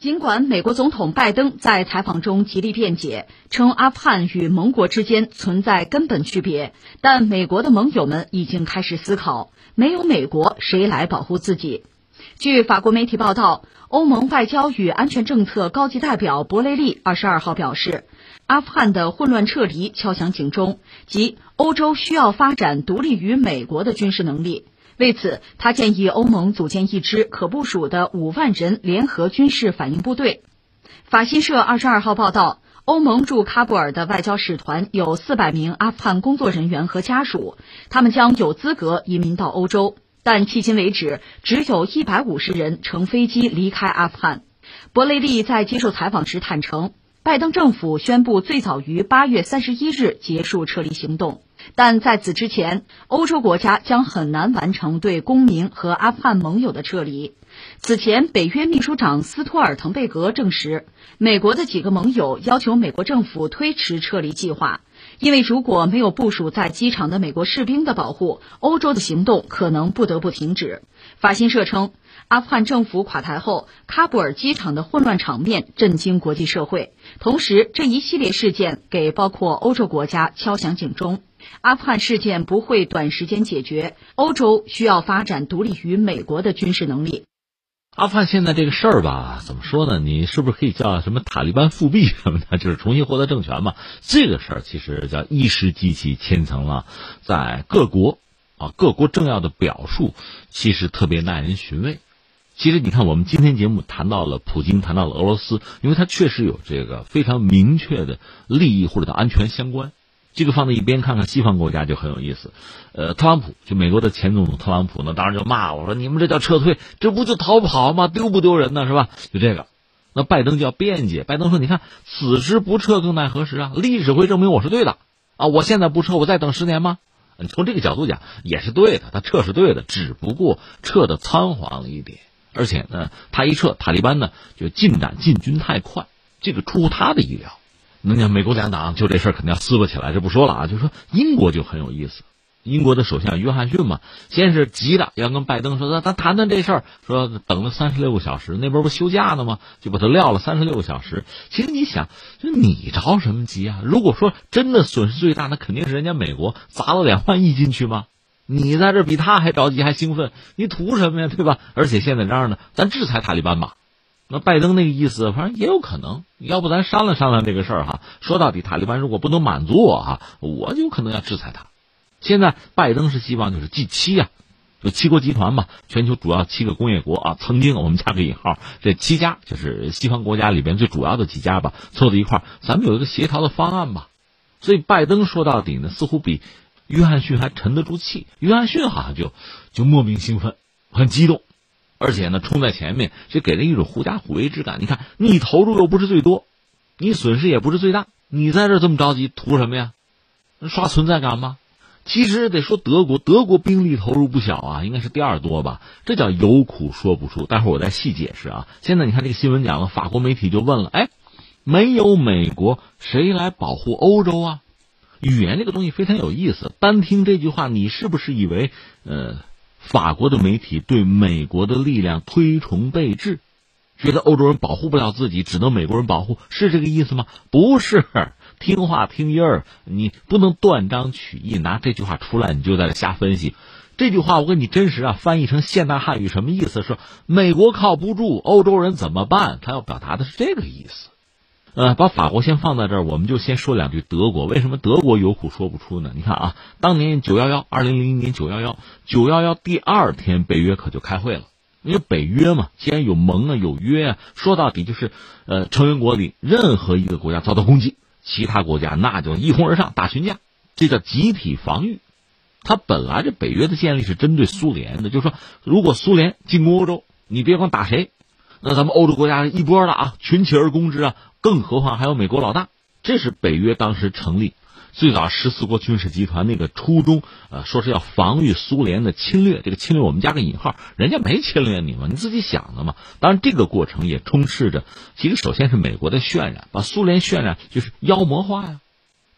尽管美国总统拜登在采访中极力辩解，称阿富汗与盟国之间存在根本区别，但美国的盟友们已经开始思考：没有美国，谁来保护自己？据法国媒体报道，欧盟外交与安全政策高级代表博雷利二十二号表示，阿富汗的混乱撤离敲响警钟，即欧洲需要发展独立于美国的军事能力。为此，他建议欧盟组建一支可部署的五万人联合军事反应部队。法新社二十二号报道，欧盟驻喀布尔的外交使团有四百名阿富汗工作人员和家属，他们将有资格移民到欧洲，但迄今为止，只有一百五十人乘飞机离开阿富汗。博雷利在接受采访时坦诚，拜登政府宣布最早于八月三十一日结束撤离行动。但在此之前，欧洲国家将很难完成对公民和阿富汗盟友的撤离。此前，北约秘书长斯托尔滕贝格证实，美国的几个盟友要求美国政府推迟撤离计划，因为如果没有部署在机场的美国士兵的保护，欧洲的行动可能不得不停止。法新社称，阿富汗政府垮台后，喀布尔机场的混乱场面震惊国际社会，同时这一系列事件给包括欧洲国家敲响警钟。阿富汗事件不会短时间解决，欧洲需要发展独立于美国的军事能力。阿富汗现在这个事儿吧，怎么说呢？你是不是可以叫什么塔利班复辟什么的，就是重新获得政权嘛？这个事儿其实叫一石激起千层浪，在各国啊，各国政要的表述其实特别耐人寻味。其实你看，我们今天节目谈到了普京，谈到了俄罗斯，因为它确实有这个非常明确的利益或者安全相关。这个放在一边看看，西方国家就很有意思。呃，特朗普就美国的前总统特朗普呢，当然就骂我说：“你们这叫撤退，这不就逃跑吗？丢不丢人呢？是吧？”就这个。那拜登就要辩解，拜登说：“你看，此时不撤更待何时啊？历史会证明我是对的啊！我现在不撤，我再等十年吗？”你从这个角度讲也是对的，他撤是对的，只不过撤的仓皇了一点，而且呢，他一撤，塔利班呢就进展进军太快，这个出乎他的意料。那你看，美国两党就这事儿肯定要撕巴起来，这不说了啊。就说英国就很有意思，英国的首相约翰逊嘛，先是急的要跟拜登说，咱咱谈谈这事儿，说等了三十六个小时，那边不休假呢吗？就把他撂了三十六个小时。其实你想，就你着什么急啊？如果说真的损失最大，那肯定是人家美国砸了两万亿进去吗？你在这比他还着急还兴奋，你图什么呀？对吧？而且现在这样呢，咱制裁塔利班吧。那拜登那个意思，反正也有可能。要不咱商量商量这个事儿哈。说到底，塔利班如果不能满足我哈，我就可能要制裁他。现在拜登是希望就是 G 七啊，就七国集团嘛，全球主要七个工业国啊，曾经我们加个引号，这七家就是西方国家里边最主要的几家吧，凑在一块儿，咱们有一个协调的方案吧。所以拜登说到底呢，似乎比约翰逊还沉得住气。约翰逊好像就就莫名兴奋，很激动。而且呢，冲在前面，就给人一种狐假虎威之感。你看，你投入又不是最多，你损失也不是最大，你在这这么着急，图什么呀？刷存在感吗？其实得说德国，德国兵力投入不小啊，应该是第二多吧。这叫有苦说不出。待会儿我再细解释啊。现在你看这个新闻讲了，法国媒体就问了：哎，没有美国，谁来保护欧洲啊？语言这个东西非常有意思。单听这句话，你是不是以为呃？法国的媒体对美国的力量推崇备至，觉得欧洲人保护不了自己，只能美国人保护，是这个意思吗？不是，听话听音儿，你不能断章取义，拿这句话出来，你就在这瞎分析。这句话我给你真实啊翻译成现代汉语，什么意思？说美国靠不住，欧洲人怎么办？他要表达的是这个意思。呃，把法国先放在这儿，我们就先说两句德国。为什么德国有苦说不出呢？你看啊，当年九幺幺，二零零一年九幺幺，九幺幺第二天，北约可就开会了。因为北约嘛，既然有盟啊，有约啊，说到底就是，呃，成员国里任何一个国家遭到攻击，其他国家那就一哄而上打群架，这叫集体防御。它本来这北约的建立是针对苏联的，就是说，如果苏联进攻欧洲，你别管打谁，那咱们欧洲国家一波的啊，群起而攻之啊。更何况还有美国老大，这是北约当时成立最早十四国军事集团那个初衷，呃，说是要防御苏联的侵略。这个侵略我们加个引号，人家没侵略你嘛，你自己想的嘛。当然，这个过程也充斥着，其实首先是美国的渲染，把苏联渲染就是妖魔化呀，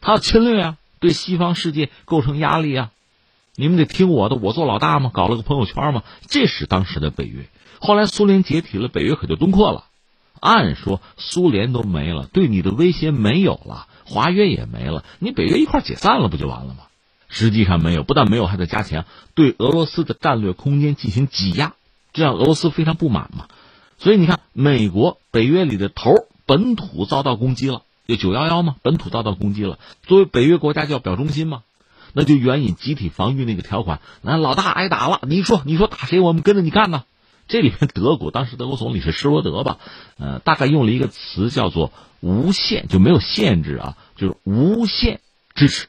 他要侵略啊，对西方世界构成压力啊，你们得听我的，我做老大嘛，搞了个朋友圈嘛，这是当时的北约。后来苏联解体了，北约可就东扩了。按说苏联都没了，对你的威胁没有了，华约也没了，你北约一块解散了不就完了吗？实际上没有，不但没有，还在加强对俄罗斯的战略空间进行挤压，这让俄罗斯非常不满嘛。所以你看，美国北约里的头本土遭到攻击了，就九幺幺嘛，本土遭到攻击了。作为北约国家，就要表忠心嘛，那就援引集体防御那个条款，那老大挨打了，你说你说打谁，我们跟着你干呢？这里面德国当时德国总理是施罗德吧，呃，大概用了一个词叫做无限，就没有限制啊，就是无限支持。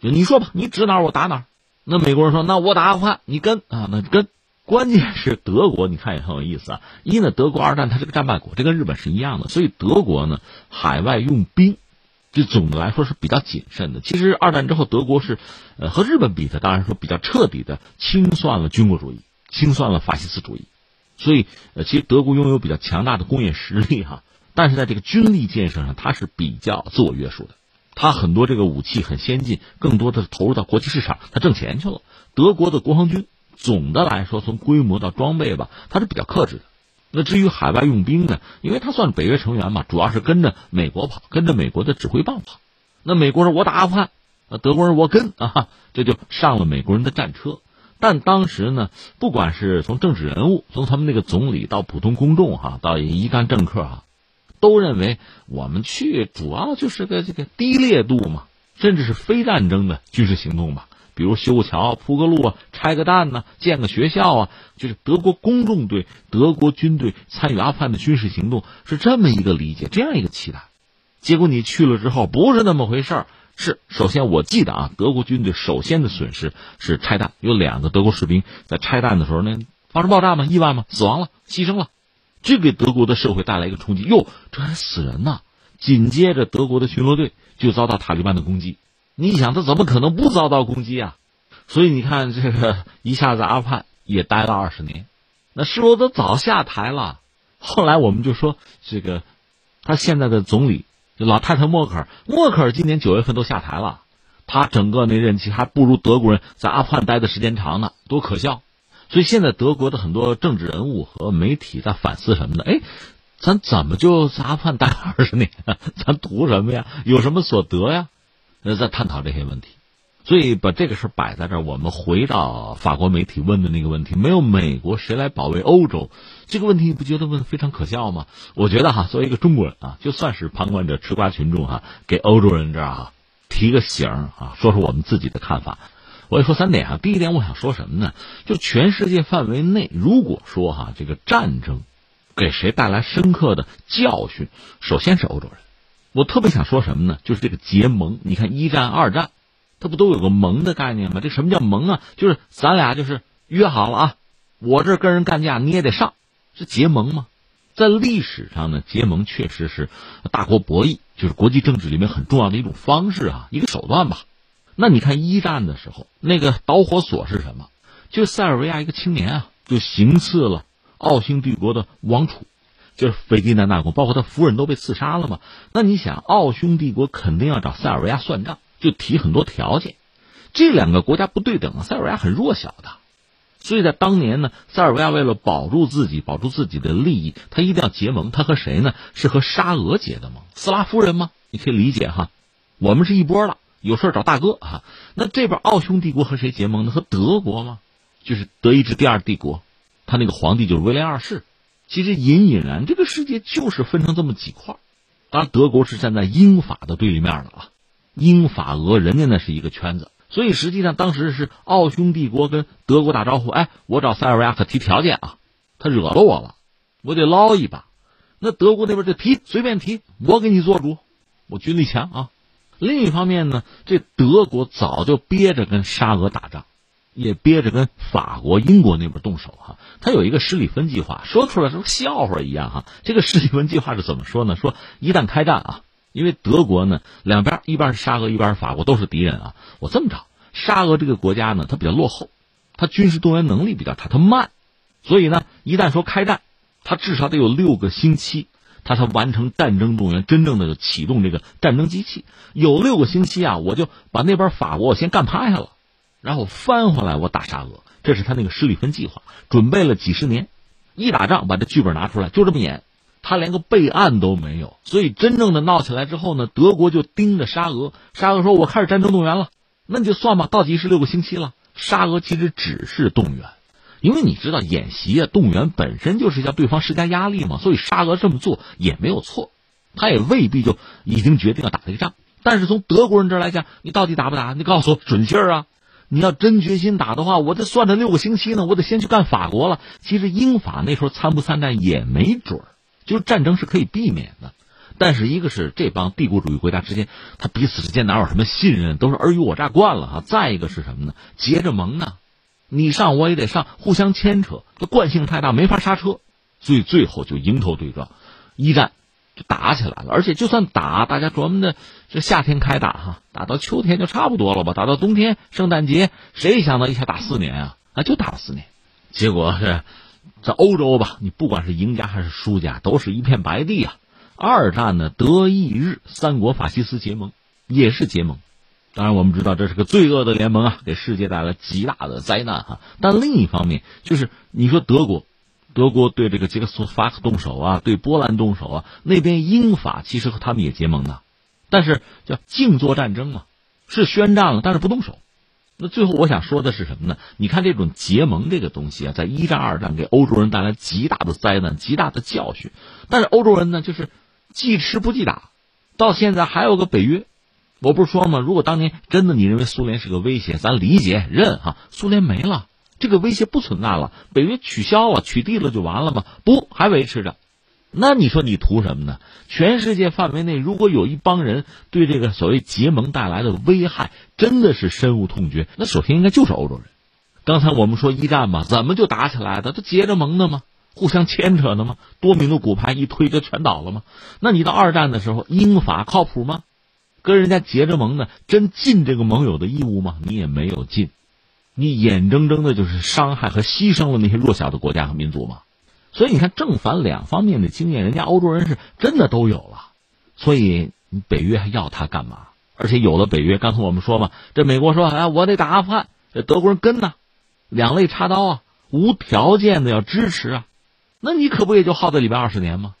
就你说吧，你指哪我打哪。那美国人说，那我打阿富汗，你跟啊，那跟。关键是德国，你看也很有意思啊。一呢，德国二战它是个战败国，这跟日本是一样的，所以德国呢海外用兵，就总的来说是比较谨慎的。其实二战之后，德国是呃和日本比的，当然说比较彻底的清算了军国主义，清算了法西斯主义。所以呃，其实德国拥有比较强大的工业实力哈，但是在这个军力建设上，它是比较自我约束的。它很多这个武器很先进，更多的是投入到国际市场，它挣钱去了。德国的国防军。总的来说，从规模到装备吧，它是比较克制的。那至于海外用兵呢？因为它算北约成员嘛，主要是跟着美国跑，跟着美国的指挥棒跑。那美国人我打阿富汗，那德国人我跟啊，这就上了美国人的战车。但当时呢，不管是从政治人物，从他们那个总理到普通公众哈，到一干政客哈，都认为我们去主要就是个这个低烈度嘛，甚至是非战争的军事行动吧。比如修个桥、铺个路啊、拆个弹呢、建个学校啊，就是德国公众对德国军队参与阿富汗的军事行动是这么一个理解，这样一个期待。结果你去了之后，不是那么回事儿。是首先我记得啊，德国军队首先的损失是拆弹，有两个德国士兵在拆弹的时候呢发生爆炸吗？意外吗？死亡了，牺牲了，这给德国的社会带来一个冲击。哟，这还死人呢！紧接着，德国的巡逻队就遭到塔利班的攻击。你想他怎么可能不遭到攻击啊？所以你看，这个一下子阿富汗也待了二十年，那施罗德早下台了。后来我们就说，这个他现在的总理老太太默克尔，默克尔今年九月份都下台了，他整个那任期还不如德国人在阿富汗待的时间长呢，多可笑！所以现在德国的很多政治人物和媒体在反思什么呢？哎，咱怎么就在阿富汗待二十年？咱图什么呀？有什么所得呀？在探讨这些问题，所以把这个事摆在这儿。我们回到法国媒体问的那个问题：没有美国，谁来保卫欧洲？这个问题你不觉得问的非常可笑吗？我觉得哈，作为一个中国人啊，就算是旁观者、吃瓜群众哈，给欧洲人这儿啊提个醒啊，说说我们自己的看法。我也说三点啊。第一点，我想说什么呢？就全世界范围内，如果说哈这个战争给谁带来深刻的教训，首先是欧洲人。我特别想说什么呢？就是这个结盟。你看一战、二战，它不都有个盟的概念吗？这什么叫盟啊？就是咱俩就是约好了啊，我这跟人干架，你也得上，是结盟吗？在历史上呢，结盟确实是大国博弈，就是国际政治里面很重要的一种方式啊，一个手段吧。那你看一战的时候，那个导火索是什么？就塞尔维亚一个青年啊，就行刺了奥匈帝国的王储。就是斐迪南大公，包括他夫人都被刺杀了嘛？那你想，奥匈帝国肯定要找塞尔维亚算账，就提很多条件。这两个国家不对等啊，塞尔维亚很弱小的，所以在当年呢，塞尔维亚为了保住自己、保住自己的利益，他一定要结盟。他和谁呢？是和沙俄结的盟，斯拉夫人吗？你可以理解哈，我们是一波了，有事找大哥啊。那这边奥匈帝国和谁结盟呢？和德国吗？就是德意志第二帝国，他那个皇帝就是威廉二世。其实隐隐然，这个世界就是分成这么几块当然，德国是站在英法的对立面的啊，英法俄人家那是一个圈子。所以实际上当时是奥匈帝国跟德国打招呼，哎，我找塞尔维亚可提条件啊，他惹了我了，我得捞一把。那德国那边就提，随便提，我给你做主，我军力强啊。另一方面呢，这德国早就憋着跟沙俄打仗。也憋着跟法国、英国那边动手哈，他有一个施里芬计划，说出来时候笑话一样哈。这个施里芬计划是怎么说呢？说一旦开战啊，因为德国呢两边一边是沙俄，一边是法国，都是敌人啊。我这么着，沙俄这个国家呢，它比较落后，它军事动员能力比较差，它慢，所以呢，一旦说开战，它至少得有六个星期，它才完成战争动员，真正的启动这个战争机器。有六个星期啊，我就把那边法国我先干趴下了。然后翻回来，我打沙俄，这是他那个施里芬计划，准备了几十年，一打仗把这剧本拿出来，就这么演。他连个备案都没有。所以真正的闹起来之后呢，德国就盯着沙俄。沙俄说：“我开始战争动员了。”那你就算吧，倒计时六个星期了。沙俄其实只是动员，因为你知道演习啊，动员本身就是向对方施加压力嘛。所以沙俄这么做也没有错，他也未必就已经决定要打这个仗。但是从德国人这儿来讲，你到底打不打？你告诉我准信儿啊！你要真决心打的话，我得算着六个星期呢，我得先去干法国了。其实英法那时候参不参战也没准儿，就是战争是可以避免的。但是一个是这帮帝国主义国家之间，他彼此之间哪有什么信任，都是尔虞我诈惯了哈。再一个是什么呢？结着盟呢，你上我也得上，互相牵扯，这惯性太大，没法刹车，所以最后就迎头对撞，一战。就打起来了，而且就算打，大家琢磨的这夏天开打哈，打到秋天就差不多了吧？打到冬天，圣诞节，谁想到一下打四年啊？啊，就打了四年，结果是在欧洲吧，你不管是赢家还是输家，都是一片白地啊。二战呢，德意日三国法西斯结盟，也是结盟，当然我们知道这是个罪恶的联盟啊，给世界带来极大的灾难哈。但另一方面，就是你说德国。德国对这个捷克斯洛伐克动手啊，对波兰动手啊，那边英法其实和他们也结盟的，但是叫静坐战争嘛，是宣战了，但是不动手。那最后我想说的是什么呢？你看这种结盟这个东西啊，在一战、二战给欧洲人带来极大的灾难、极大的教训，但是欧洲人呢，就是既吃不记打，到现在还有个北约。我不是说吗？如果当年真的你认为苏联是个威胁，咱理解认哈，苏联没了。这个威胁不存在了，北约取消了，取缔了就完了吗？不，还维持着。那你说你图什么呢？全世界范围内，如果有一帮人对这个所谓结盟带来的危害真的是深恶痛绝，那首先应该就是欧洲人。刚才我们说一战嘛，怎么就打起来的？都结着盟的吗？互相牵扯的吗？多米诺骨牌一推就全倒了吗？那你到二战的时候，英法靠谱吗？跟人家结着盟呢，真尽这个盟友的义务吗？你也没有尽。你眼睁睁的就是伤害和牺牲了那些弱小的国家和民族吗，所以你看正反两方面的经验，人家欧洲人是真的都有了，所以北约还要他干嘛？而且有了北约，刚才我们说嘛，这美国说哎，我得打阿富汗，这德国人跟呢，两肋插刀啊，无条件的要支持啊，那你可不也就耗在里边二十年吗？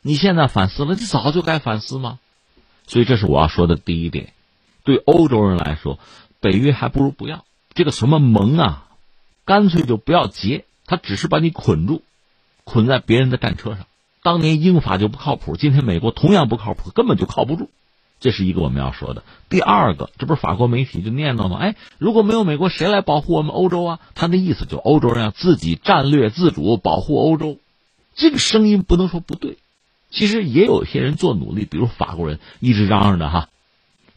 你现在反思了，你早就该反思吗？所以这是我要说的第一点，对欧洲人来说，北约还不如不要。这个什么盟啊，干脆就不要结，他只是把你捆住，捆在别人的战车上。当年英法就不靠谱，今天美国同样不靠谱，根本就靠不住。这是一个我们要说的。第二个，这不是法国媒体就念叨吗？哎，如果没有美国，谁来保护我们欧洲啊？他的意思就欧洲人要自己战略自主，保护欧洲。这个声音不能说不对，其实也有一些人做努力，比如法国人一直嚷嚷着哈，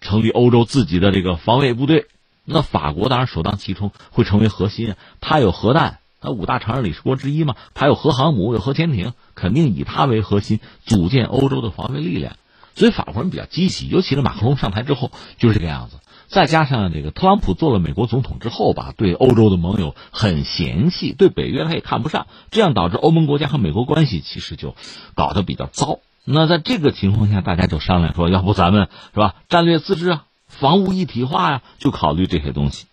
成立欧洲自己的这个防卫部队。那法国当然首当其冲，会成为核心啊。它有核弹，那五大常任理事国之一嘛，它有核航母，有核潜艇，肯定以它为核心组建欧洲的防卫力量。所以法国人比较积极，尤其是马克龙上台之后就是这个样子。再加上这个特朗普做了美国总统之后吧，对欧洲的盟友很嫌弃，对北约他也看不上，这样导致欧盟国家和美国关系其实就搞得比较糟。那在这个情况下，大家就商量说，要不咱们是吧，战略自治啊。防务一体化呀，就考虑这些东西，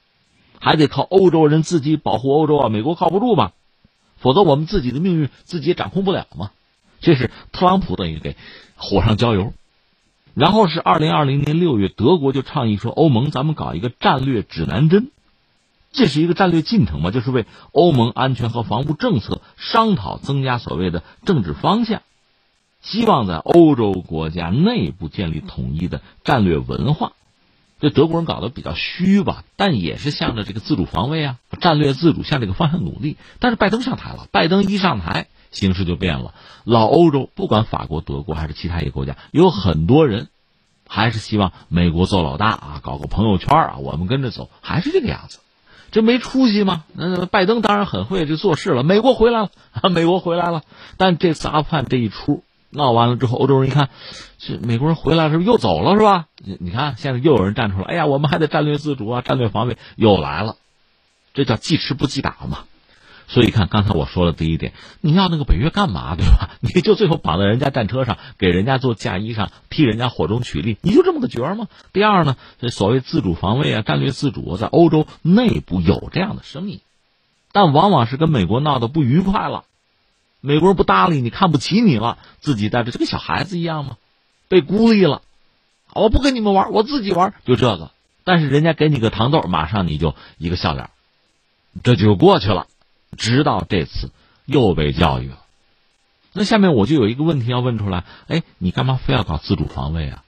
还得靠欧洲人自己保护欧洲啊！美国靠不住嘛，否则我们自己的命运自己也掌控不了嘛。这是特朗普等于给火上浇油。然后是二零二零年六月，德国就倡议说，欧盟咱们搞一个战略指南针，这是一个战略进程嘛，就是为欧盟安全和防务政策商讨增加所谓的政治方向，希望在欧洲国家内部建立统一的战略文化。这德国人搞得比较虚吧，但也是向着这个自主防卫啊、战略自主向这个方向努力。但是拜登上台了，拜登一上台，形势就变了。老欧洲不管法国、德国还是其他一个国家，有很多人还是希望美国做老大啊，搞个朋友圈啊，我们跟着走，还是这个样子。这没出息吗？那拜登当然很会就做事了，美国回来了，美国回来了。但这次阿富汗这一出。闹完了之后，欧洲人一看，这美国人回来是不是又走了是吧？你你看，现在又有人站出来，哎呀，我们还得战略自主啊，战略防卫又来了，这叫记吃不记打嘛。所以看刚才我说的第一点，你要那个北约干嘛对吧？你就最后绑在人家战车上，给人家做嫁衣裳，替人家火中取栗，你就这么个角儿吗？第二呢，这所谓自主防卫啊，战略自主，在欧洲内部有这样的声音，但往往是跟美国闹得不愉快了。美国人不搭理你，看不起你了，自己带着就跟小孩子一样吗？被孤立了，我不跟你们玩，我自己玩，就这个。但是人家给你个糖豆，马上你就一个笑脸，这就过去了。直到这次又被教育了。那下面我就有一个问题要问出来：哎，你干嘛非要搞自主防卫啊？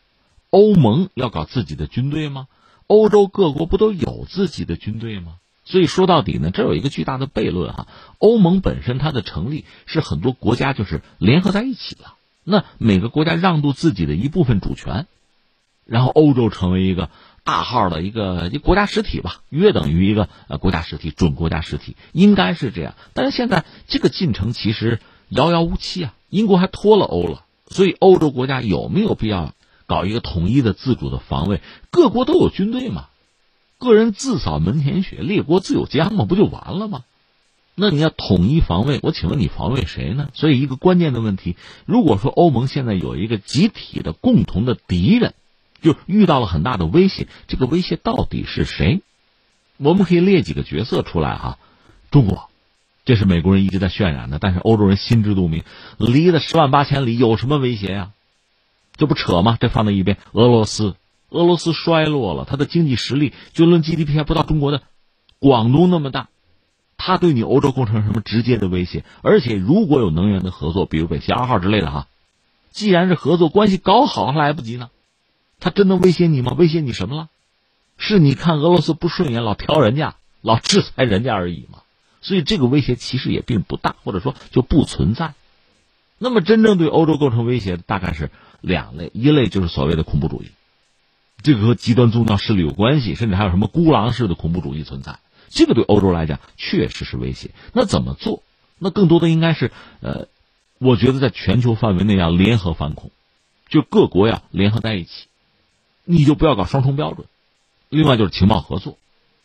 欧盟要搞自己的军队吗？欧洲各国不都有自己的军队吗？所以说到底呢，这有一个巨大的悖论哈。欧盟本身它的成立是很多国家就是联合在一起了，那每个国家让渡自己的一部分主权，然后欧洲成为一个大号的一个一国家实体吧，约等于一个呃国家实体，准国家实体应该是这样。但是现在这个进程其实遥遥无期啊，英国还脱了欧了，所以欧洲国家有没有必要搞一个统一的自主的防卫？各国都有军队嘛。个人自扫门前雪，列国自有疆嘛，不就完了吗？那你要统一防卫，我请问你防卫谁呢？所以一个关键的问题，如果说欧盟现在有一个集体的共同的敌人，就遇到了很大的威胁，这个威胁到底是谁？我们可以列几个角色出来哈。中国，这是美国人一直在渲染的，但是欧洲人心知肚明，离得十万八千里，有什么威胁呀？这不扯吗？这放在一边，俄罗斯。俄罗斯衰落了，它的经济实力就论 GDP 还不到中国的广东那么大，它对你欧洲构成什么直接的威胁？而且如果有能源的合作，比如北溪二号之类的哈，既然是合作关系搞好还来不及呢，他真能威胁你吗？威胁你什么了？是你看俄罗斯不顺眼，老挑人家，老制裁人家而已嘛。所以这个威胁其实也并不大，或者说就不存在。那么真正对欧洲构成威胁的大概是两类，一类就是所谓的恐怖主义。这个和极端宗教势力有关系，甚至还有什么孤狼式的恐怖主义存在。这个对欧洲来讲确实是威胁。那怎么做？那更多的应该是，呃，我觉得在全球范围内要联合反恐，就各国要联合在一起，你就不要搞双重标准。另外就是情报合作，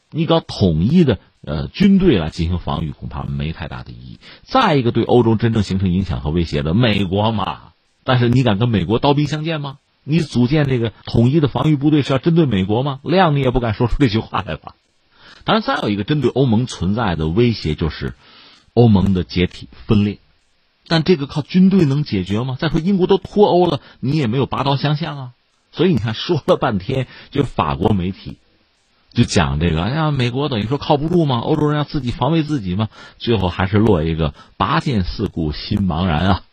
你搞统一的呃军队来进行防御，恐怕没太大的意义。再一个，对欧洲真正形成影响和威胁的美国嘛，但是你敢跟美国刀兵相见吗？你组建这个统一的防御部队是要针对美国吗？亮你也不敢说出这句话来吧。当然，再有一个针对欧盟存在的威胁就是欧盟的解体分裂，但这个靠军队能解决吗？再说英国都脱欧了，你也没有拔刀相向啊。所以你看，说了半天，就法国媒体就讲这个，哎呀，美国等于说靠不住吗？欧洲人要自己防卫自己吗？最后还是落一个拔剑四顾心茫然啊。